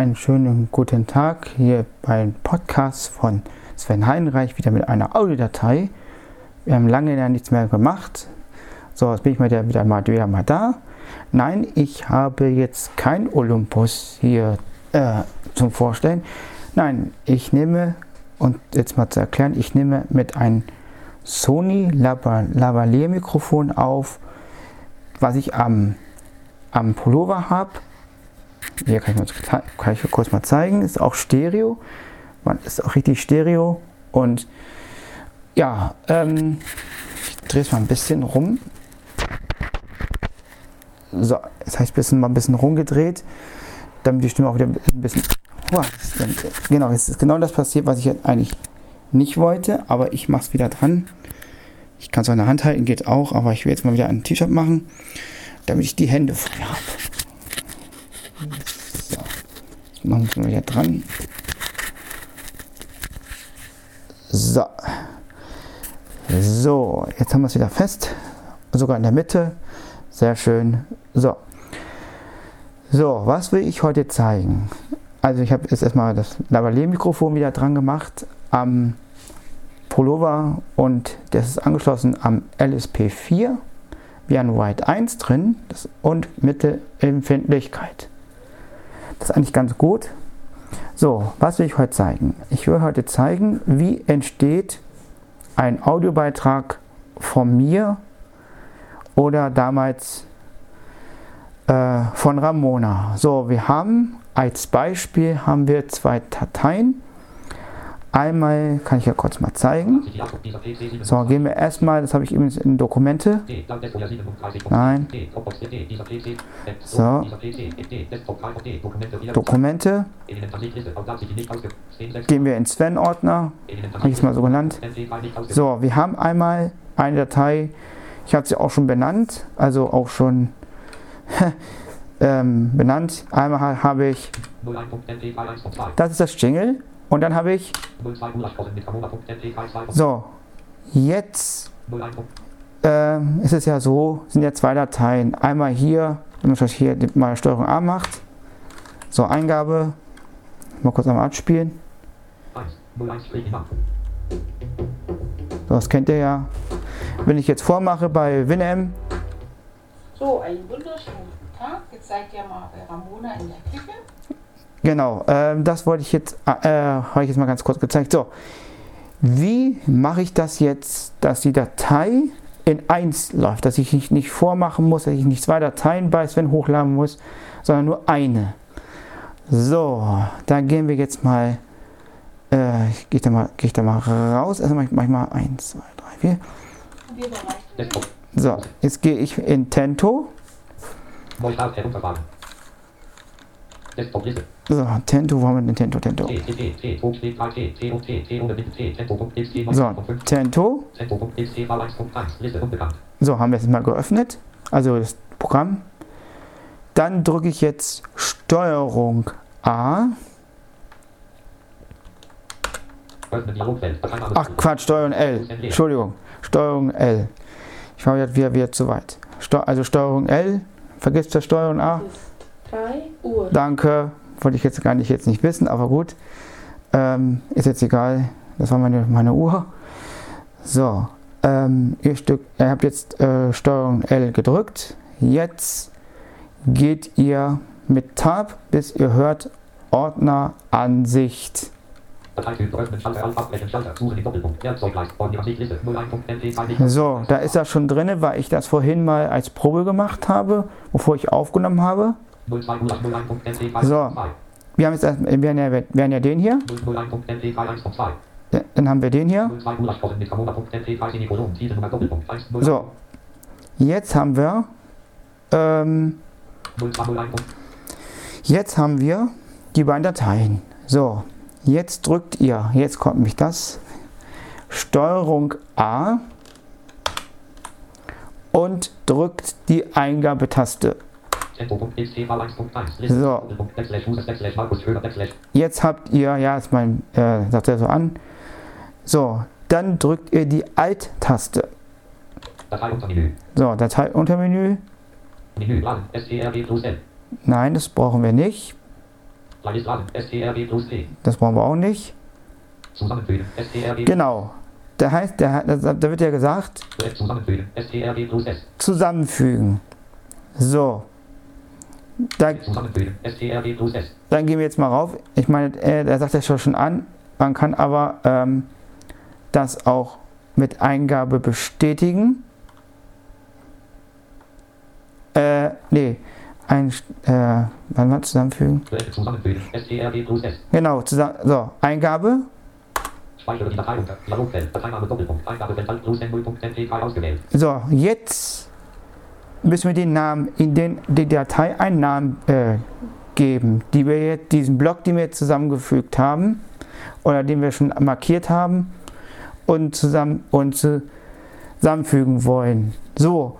Einen schönen guten Tag hier beim Podcast von Sven Heinreich wieder mit einer Audiodatei. Wir haben lange ja nichts mehr gemacht. So, jetzt bin ich wieder, wieder, mal, wieder mal da. Nein, ich habe jetzt kein Olympus hier äh, zum Vorstellen. Nein, ich nehme, und jetzt mal zu erklären, ich nehme mit einem Sony Lavalier Mikrofon auf, was ich am, am Pullover habe hier kann ich, mal, kann ich kurz mal zeigen, ist auch Stereo. Man ist auch richtig Stereo. Und ja, ähm, ich drehe es mal ein bisschen rum. So, jetzt habe ich bisschen, mal ein bisschen rumgedreht, damit die Stimme auch wieder ein bisschen. Oh, genau, jetzt ist genau das passiert, was ich eigentlich nicht wollte, aber ich mache es wieder dran. Ich kann es auch in der Hand halten, geht auch, aber ich will jetzt mal wieder ein T-Shirt machen, damit ich die Hände frei habe. Machen wir wieder dran. So. So, jetzt haben wir es wieder fest. Sogar in der Mitte. Sehr schön. So. So, was will ich heute zeigen? Also ich habe jetzt erstmal das Lavalier-Mikrofon wieder dran gemacht am Pullover und das ist angeschlossen am LSP4 wie ein White 1 drin und Mittelempfindlichkeit. Das ist eigentlich ganz gut. So, was will ich heute zeigen? Ich will heute zeigen, wie entsteht ein Audiobeitrag von mir oder damals äh, von Ramona. So, wir haben als Beispiel haben wir zwei Dateien. Einmal kann ich ja kurz mal zeigen. So, gehen wir erstmal, das habe ich eben in Dokumente. Nein. So. Dokumente. Gehen wir in Sven-Ordner. Habe ich es mal so genannt. So, wir haben einmal eine Datei. Ich habe sie auch schon benannt, also auch schon ähm, benannt. Einmal habe ich. Das ist das Jingle. Und dann habe ich. So, jetzt äh, ist es ja so, sind ja zwei Dateien. Einmal hier, wenn man hier mal Steuerung A macht. So, Eingabe. Mal kurz einmal abspielen. So, das kennt ihr ja. Wenn ich jetzt vormache bei WinM. So, einen wunderschönen Tag. Jetzt seid ihr mal bei Ramona in der Küche. Genau, äh, das wollte ich jetzt, äh, habe ich jetzt mal ganz kurz gezeigt. So, wie mache ich das jetzt, dass die Datei in 1 läuft, dass ich nicht, nicht vormachen muss, dass ich nicht zwei Dateien bei Sven hochladen muss, sondern nur eine. So, dann gehen wir jetzt mal, äh, gehe da mal, geh da mal raus. Erstmal mache ich mal 1, 2, 3, 4. So, jetzt gehe ich in Tento. So, Tento, wo haben wir den Tento? Tento. So, Tento. So, haben wir es mal geöffnet. Also das Programm. Dann drücke ich jetzt Steuerung A. Ach Quatsch, Steuerung L. Entschuldigung, Steuerung L. Ich war jetzt wieder, wieder zu weit. also Steuerung L. Vergisst das Steuerung A. 3 Uhr. Danke. Wollte ich jetzt gar nicht jetzt nicht wissen, aber gut. Ähm, ist jetzt egal. Das war meine, meine Uhr. So. Ähm, ihr, Stück, ihr habt jetzt äh, Steuerung L gedrückt. Jetzt geht ihr mit Tab, bis ihr hört Ordner Ansicht. So, da ist er schon drin, weil ich das vorhin mal als Probe gemacht habe, bevor ich aufgenommen habe. So, wir haben jetzt erst, wir haben ja, wir haben ja den hier. Dann haben wir den hier. So, jetzt haben wir ähm, jetzt haben wir die beiden Dateien. So, jetzt drückt ihr, jetzt kommt mich das, Steuerung A und drückt die Eingabetaste. So. Jetzt habt ihr, ja, ist mein, äh, sagt er so an. So, dann drückt ihr die Alt-Taste. So, Datei-Untermenü. Nein, das brauchen wir nicht. STRG plus. Das brauchen wir auch nicht. Zusammenfügen. STRG. Genau. Der heißt, der, da wird ja gesagt, zusammenfügen. STRG plus S. zusammenfügen. So. Da, dann gehen wir jetzt mal rauf. Ich meine, er, er sagt das schon an. Man kann aber ähm, das auch mit Eingabe bestätigen. Äh, nee. Ein, äh, wann mal zusammenfügen? Genau, zusammen, so, Eingabe. Speichere die Datei unter. Dialogfeld. Dateiname Doppelpunkt. Eingabefeld Alt plus N0.mp3 ausgewählt. So, jetzt müssen wir den Namen in den, die Datei einen Namen äh, geben, die wir jetzt, diesen Block, den wir jetzt zusammengefügt haben oder den wir schon markiert haben und zusammen und zusammenfügen wollen. So,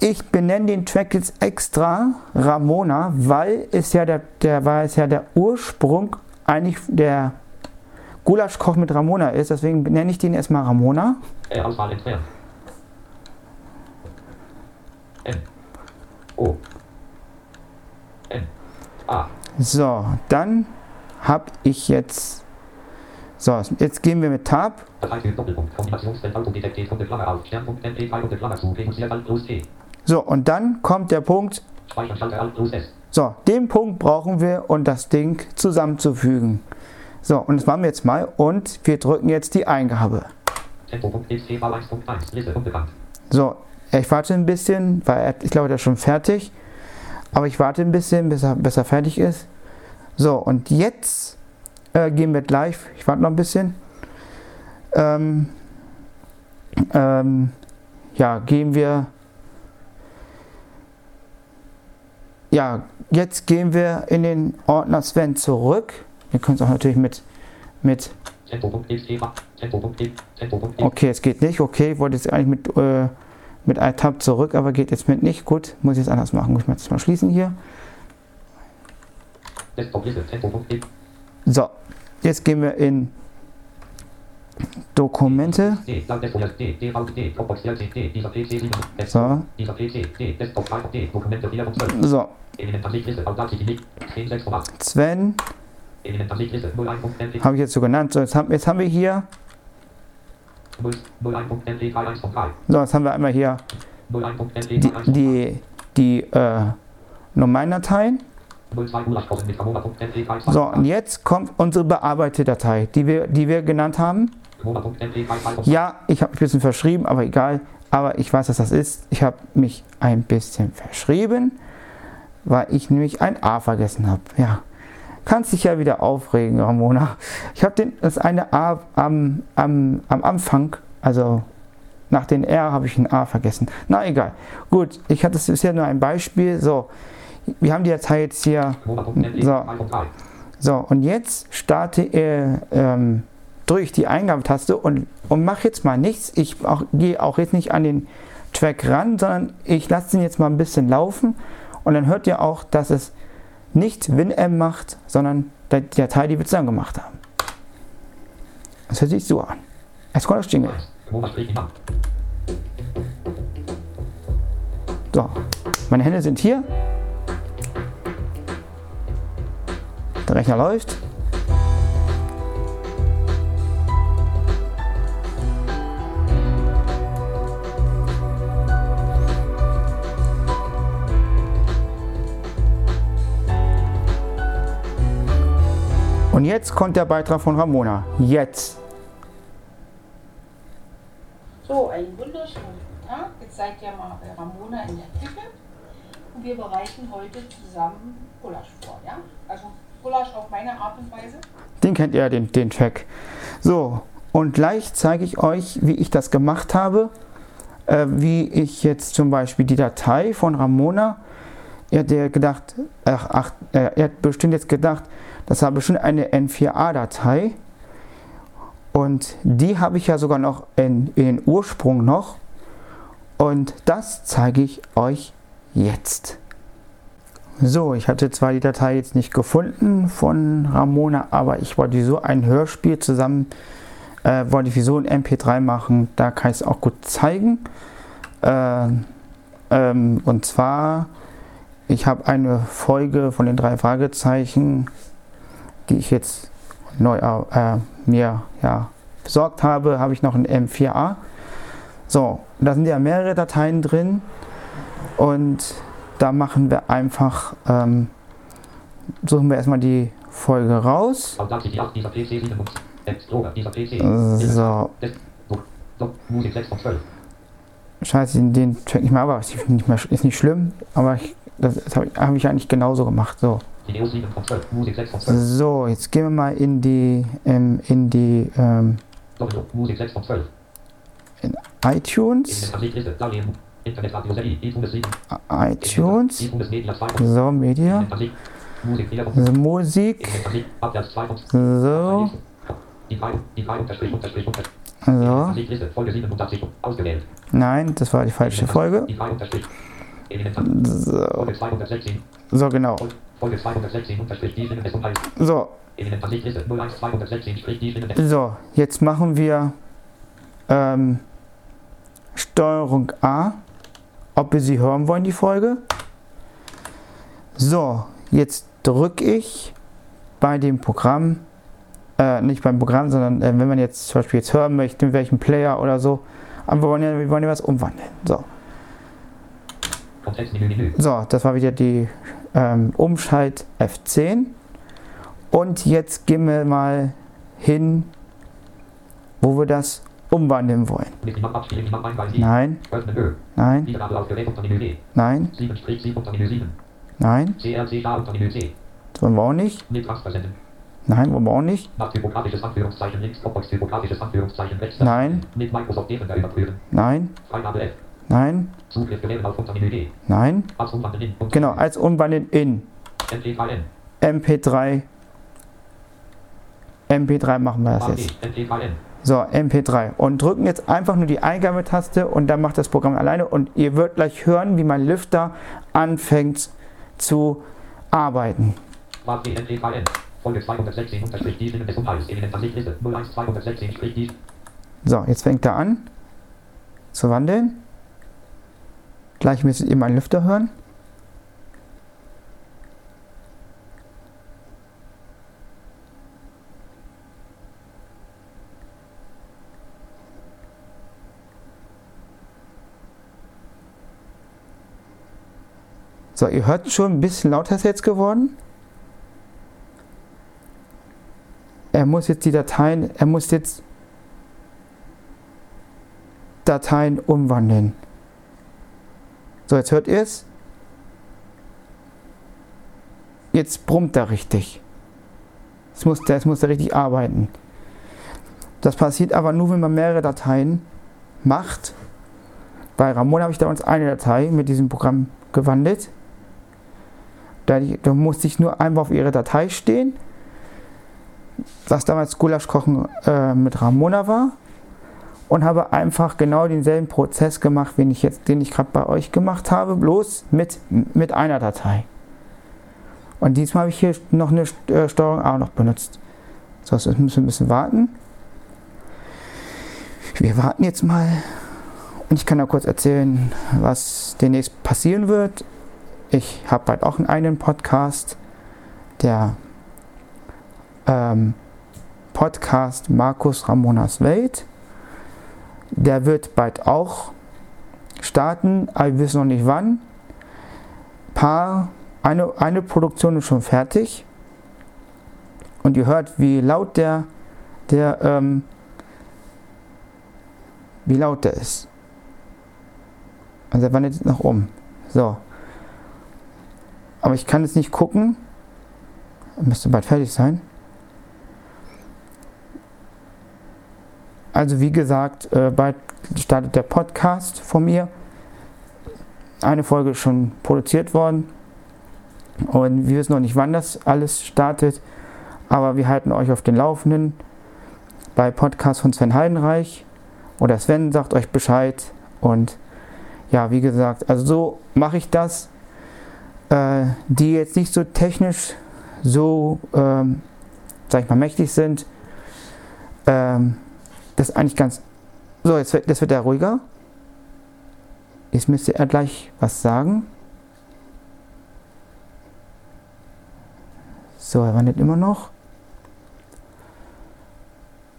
ich benenne den Track jetzt extra Ramona, weil es ja der, der weil es ja der Ursprung eigentlich der Gulaschkoch mit Ramona ist, deswegen benenne ich den erstmal Ramona. Auswahl entfernen. N. O. N. A. So, dann habe ich jetzt. So, jetzt gehen wir mit Tab. Dateityp Doppelpunkt. Kombinationsfeld Autodetektiv Kunde Klammer auf. Sternpunkt MP3 Kunde Klammer zu. Reduziert Alt plus T. So, und dann kommt der Punkt. So, den Punkt brauchen wir, um das Ding zusammenzufügen. So, und das machen wir jetzt mal und wir drücken jetzt die Eingabe. Tempo.xtv 1.1. Liste unbekannt. So, ich warte ein bisschen, weil ich glaube, der ist schon fertig. Aber ich warte ein bisschen, bis er, bis er fertig ist. So, und jetzt äh, gehen wir live. Ich warte noch ein bisschen. Ähm, ähm, ja, gehen wir. Ja, jetzt gehen wir in den Ordner Sven zurück. Wir können es auch natürlich mit, mit. Okay, es geht nicht. Okay, ich wollte jetzt eigentlich mit, äh, mit Tab zurück, aber geht jetzt mit nicht. Gut, muss ich jetzt anders machen. Muss ich jetzt mal schließen hier. So, jetzt gehen wir in Dokumente. D. Laut des Folders D. DVD. Dropbox DLC D. Dieser PC 7. So, Dieser PC D. Desktop 3 D. Dokumente 4 und 12. so. Elementarliste. Audacity Link. 10 6 8. Sven Elementarliste. 01.mp. habe ich jetzt so genannt. So, jetzt haben, jetzt haben wir hier. 01.mp3 1 von 3. So, jetzt haben wir einmal hier 01.mp3 die, 1 von 3. die, die äh, normalen Dateien. 02 Gulaschkochen mit Ramona.mp3 2. So, und jetzt kommt unsere bearbeitete Datei, die wir, die wir genannt haben. Ramona.mp3 2 von Ja, ich habe mich ein bisschen verschrieben, aber egal. Aber ich weiß, dass das ist. Ich habe mich ein bisschen verschrieben, weil ich nämlich ein A vergessen habe. Ja, kannst dich ja wieder aufregen, Ramona. Ich habe das eine A am, am, am Anfang, also nach den R habe ich ein A vergessen. Na egal. Gut, ich hatte das ja nur ein Beispiel. So, wir haben die Datei jetzt hier. Ramona.mp3 So. 2 von 3. So, und jetzt starte äh, ähm, durch die Eingabetaste und, und mach jetzt mal nichts. Ich gehe auch jetzt nicht an den Track ran, sondern ich lasse den jetzt mal ein bisschen laufen und dann hört ihr auch, dass es nicht WinM macht, sondern die Datei, die wir zusammen gemacht haben. Das hört sich so an. Jetzt kommt das Jingle. 1. Ramona Strich Mann. So, meine Hände sind hier. Der Rechner läuft. Und jetzt kommt der Beitrag von Ramona. Jetzt. So, einen wunderschönen guten Tag. Jetzt seid ihr mal bei Ramona in der Küche. Und wir bereiten heute zusammen Gulasch vor. Ja? Also Gulasch auf meine Art und Weise. Den kennt ihr, den, den Track. So, und gleich zeige ich euch, wie ich das gemacht habe. Äh, wie ich jetzt zum Beispiel die Datei von Ramona, er hat ja gedacht, ach, ach, äh, er hat bestimmt jetzt gedacht, das war bestimmt eine N4A-Datei. Und die habe ich ja sogar noch in, in den Ursprung noch. Und das zeige ich euch jetzt. So, ich hatte zwar die Datei jetzt nicht gefunden von Ramona, aber ich wollte so ein Hörspiel zusammen, äh, wollte ich so ein MP3 machen, da kann ich es auch gut zeigen. Äh, ähm, und zwar ich habe eine Folge von den drei Fragezeichen, die ich jetzt neu äh, mir ja, besorgt habe, habe ich noch ein M4A. So, da sind ja mehrere Dateien drin und da machen wir einfach, ähm, suchen wir erstmal die Folge raus. Audacity 8, dieser PC 7 und Explorer, dieser PC. So, Test, so, so, Musik 6 von 12. scheiße, den check ich mal, aber ist nicht, mehr, ist nicht schlimm, aber ich, das, das habe ich, hab ich eigentlich genauso gemacht. So. So, jetzt gehen wir mal in die, ähm, in die, ähm, in iTunes. iTunes. So, Media. So, Musik. So. So. Nein, das war die falsche Folge. So. So, genau. Folge 216 unterstrich, die Stimmen des Unheils. So, Elementansichtliste, 01 216, sprich die Stimmen des so. Jetzt machen wir ähm, Steuerung A, ob wir sie hören wollen, die Folge. So, jetzt drücke ich bei dem Programm, äh, nicht beim Programm, sondern äh, wenn man jetzt zum Beispiel jetzt hören möchte, in welchem Player oder so, aber wir wollen ja, wir wollen ja was umwandeln. So, so das war wieder die ähm, Umschalt F10 und jetzt gehen wir mal hin, wo wir das umwandeln wollen. Nein. Nein. Nein. Nein. Sollen wir auch nicht? Nein, wollen wir auch nicht. Nein. Nein nein, nein. Genau, als umwandeln in MPKN. MP3. MP3 machen wir das jetzt. So, MP3. Und drücken jetzt einfach nur die Eingabetaste und dann macht das Programm alleine und ihr wird gleich hören, wie mein Lüfter anfängt zu arbeiten. Warte MPKN. Folge 216 unterstrich die Stimmen des Unheils. Elementansichtliste 01 216 sprich die. So, jetzt fängt er an zu wandeln. Gleich müsstet ihr meinen Lüfter hören. So, ihr hört schon ein bisschen lauter ist jetzt geworden. Er muss jetzt die Dateien, er muss jetzt Dateien umwandeln. So, jetzt hört ihr es. Jetzt brummt er richtig. Jetzt muss, der, jetzt muss er richtig arbeiten. Das passiert aber nur, wenn man mehrere Dateien macht. Bei Ramon habe ich damals eine Datei mit diesem Programm gewandelt. Da, da musste ich nur einmal auf ihre Datei stehen, was damals Gulaschkochen äh, mit Ramona war und habe einfach genau denselben Prozess gemacht, den ich jetzt, den ich gerade bei euch gemacht habe, bloß mit, mit einer Datei. Und diesmal habe ich hier noch eine äh, Steuerung A noch benutzt. So, jetzt müssen wir ein bisschen warten. Wir warten jetzt mal und ich kann da kurz erzählen, was demnächst passieren wird. Ich habe bald auch einen eigenen Podcast, der ähm, Podcast Markus Ramonas Welt. Der wird bald auch starten, aber wir wissen noch nicht wann. Paar, eine, eine Produktion ist schon fertig. Und ihr hört, wie laut der, der ähm, wie laut der ist. Also er wandert jetzt nach oben. So. Aber ich kann jetzt nicht gucken. Müsste bald fertig sein. Also wie gesagt, äh, bald startet der Podcast von mir. Eine Folge ist schon produziert worden. Und wir wissen noch nicht, wann das alles startet. Aber wir halten euch auf den Laufenden. Bei Podcast von Sven Heidenreich. Oder Sven sagt euch Bescheid. Und ja, wie gesagt, also so mache ich das. Äh, die jetzt nicht so technisch so, ähm, sag ich mal, mächtig sind. Ähm, das ist eigentlich ganz. So, jetzt wird, jetzt wird er ruhiger. Jetzt müsste er gleich was sagen. So, er wandelt immer noch.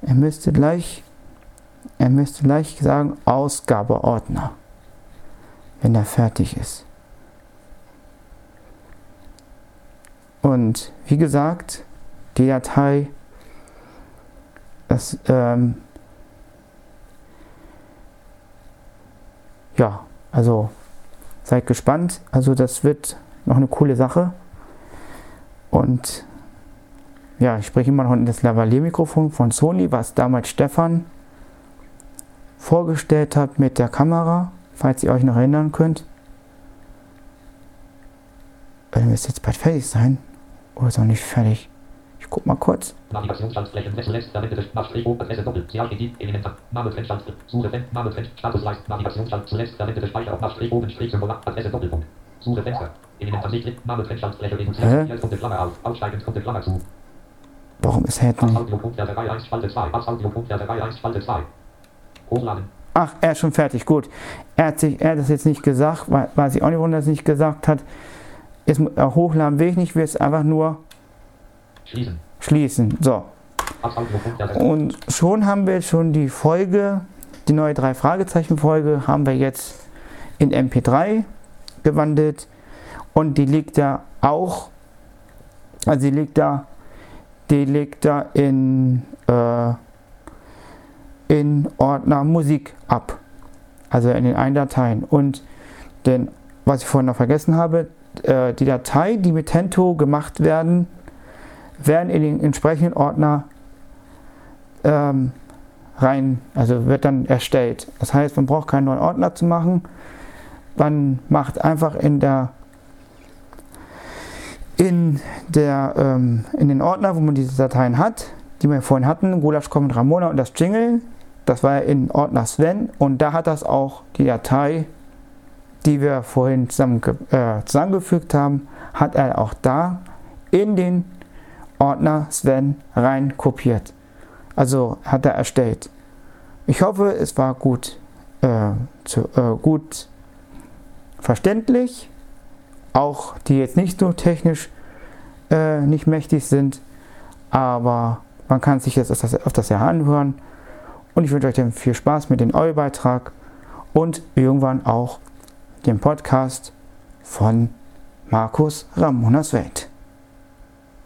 Er müsste gleich, er müsste gleich sagen Ausgabeordner, wenn er fertig ist. Und wie gesagt, die Datei, das ähm, ja, also seid gespannt. Also das wird noch eine coole Sache. Und ja, ich spreche immer noch in das Lavalier-Mikrofon von Sony, was damals Stefan vorgestellt hat mit der Kamera, falls ihr euch noch erinnern könnt. Äh, müsste jetzt bald fertig sein. Oder ist noch nicht fertig? Ich guck mal kurz. Navigationsschaltflächen, Wechselrest, verwendete Nachstrich, Adresse, Doppel, CAGD, Element, Name, Trend, Schaltfläche, Suche, Fenster, Name, Trend, Statusleist, Navigationsschalt, zuletzt, verwendete Speicher auf Nachstrich, oben, Strich, Symbol, Adresse, Doppelpunkt. Suche, Fenster, Element, Ansicht, Name, Trend, Schaltfläche, reduziert, Hä? kommt die Klammer auf, aussteigend, kommt die Klammer zu. Warum ist er jetzt nicht? Audio.der 1, Spalte 2, Audio.der 1, Spalte 2. Hochladen. Ach, er ist schon fertig, gut. Er hat, sich, er hat das jetzt nicht gesagt, weil, weiß ich auch nicht, warum er das nicht gesagt hat. Mu- äh, hochladen will ich nicht, will es einfach nur Schließen. schließen. So. Und schon haben wir schon die Folge, die neue drei Fragezeichen Folge, haben wir jetzt in MP3 gewandelt und die liegt da auch, also die liegt da, die liegt da in, äh, in Ordner Musik ab, also in den einen Dateien und den, was ich vorhin noch vergessen habe, äh, die Datei, die mit Tento gemacht werden, werden in den entsprechenden Ordner ähm, rein, also wird dann erstellt. Das heißt, man braucht keinen neuen Ordner zu machen. Man macht einfach in der in der ähm, in den Ordner, wo man diese Dateien hat, die wir vorhin hatten, Gulasch mit Ramona und das Jingle, das war ja in Ordner Sven und da hat das auch die Datei, die wir vorhin zusammenge äh, zusammengefügt haben, hat er auch da in den Ordner Sven rein kopiert. Also hat er erstellt. Ich hoffe, es war gut, äh, zu, äh, gut verständlich. Auch die jetzt nicht so technisch äh, nicht mächtig sind. Aber man kann sich jetzt auf das, auf das Jahr anhören. Und ich wünsche euch dann viel Spaß mit dem Audiobetrag und irgendwann auch dem Podcast von Markus Ramonas Welt.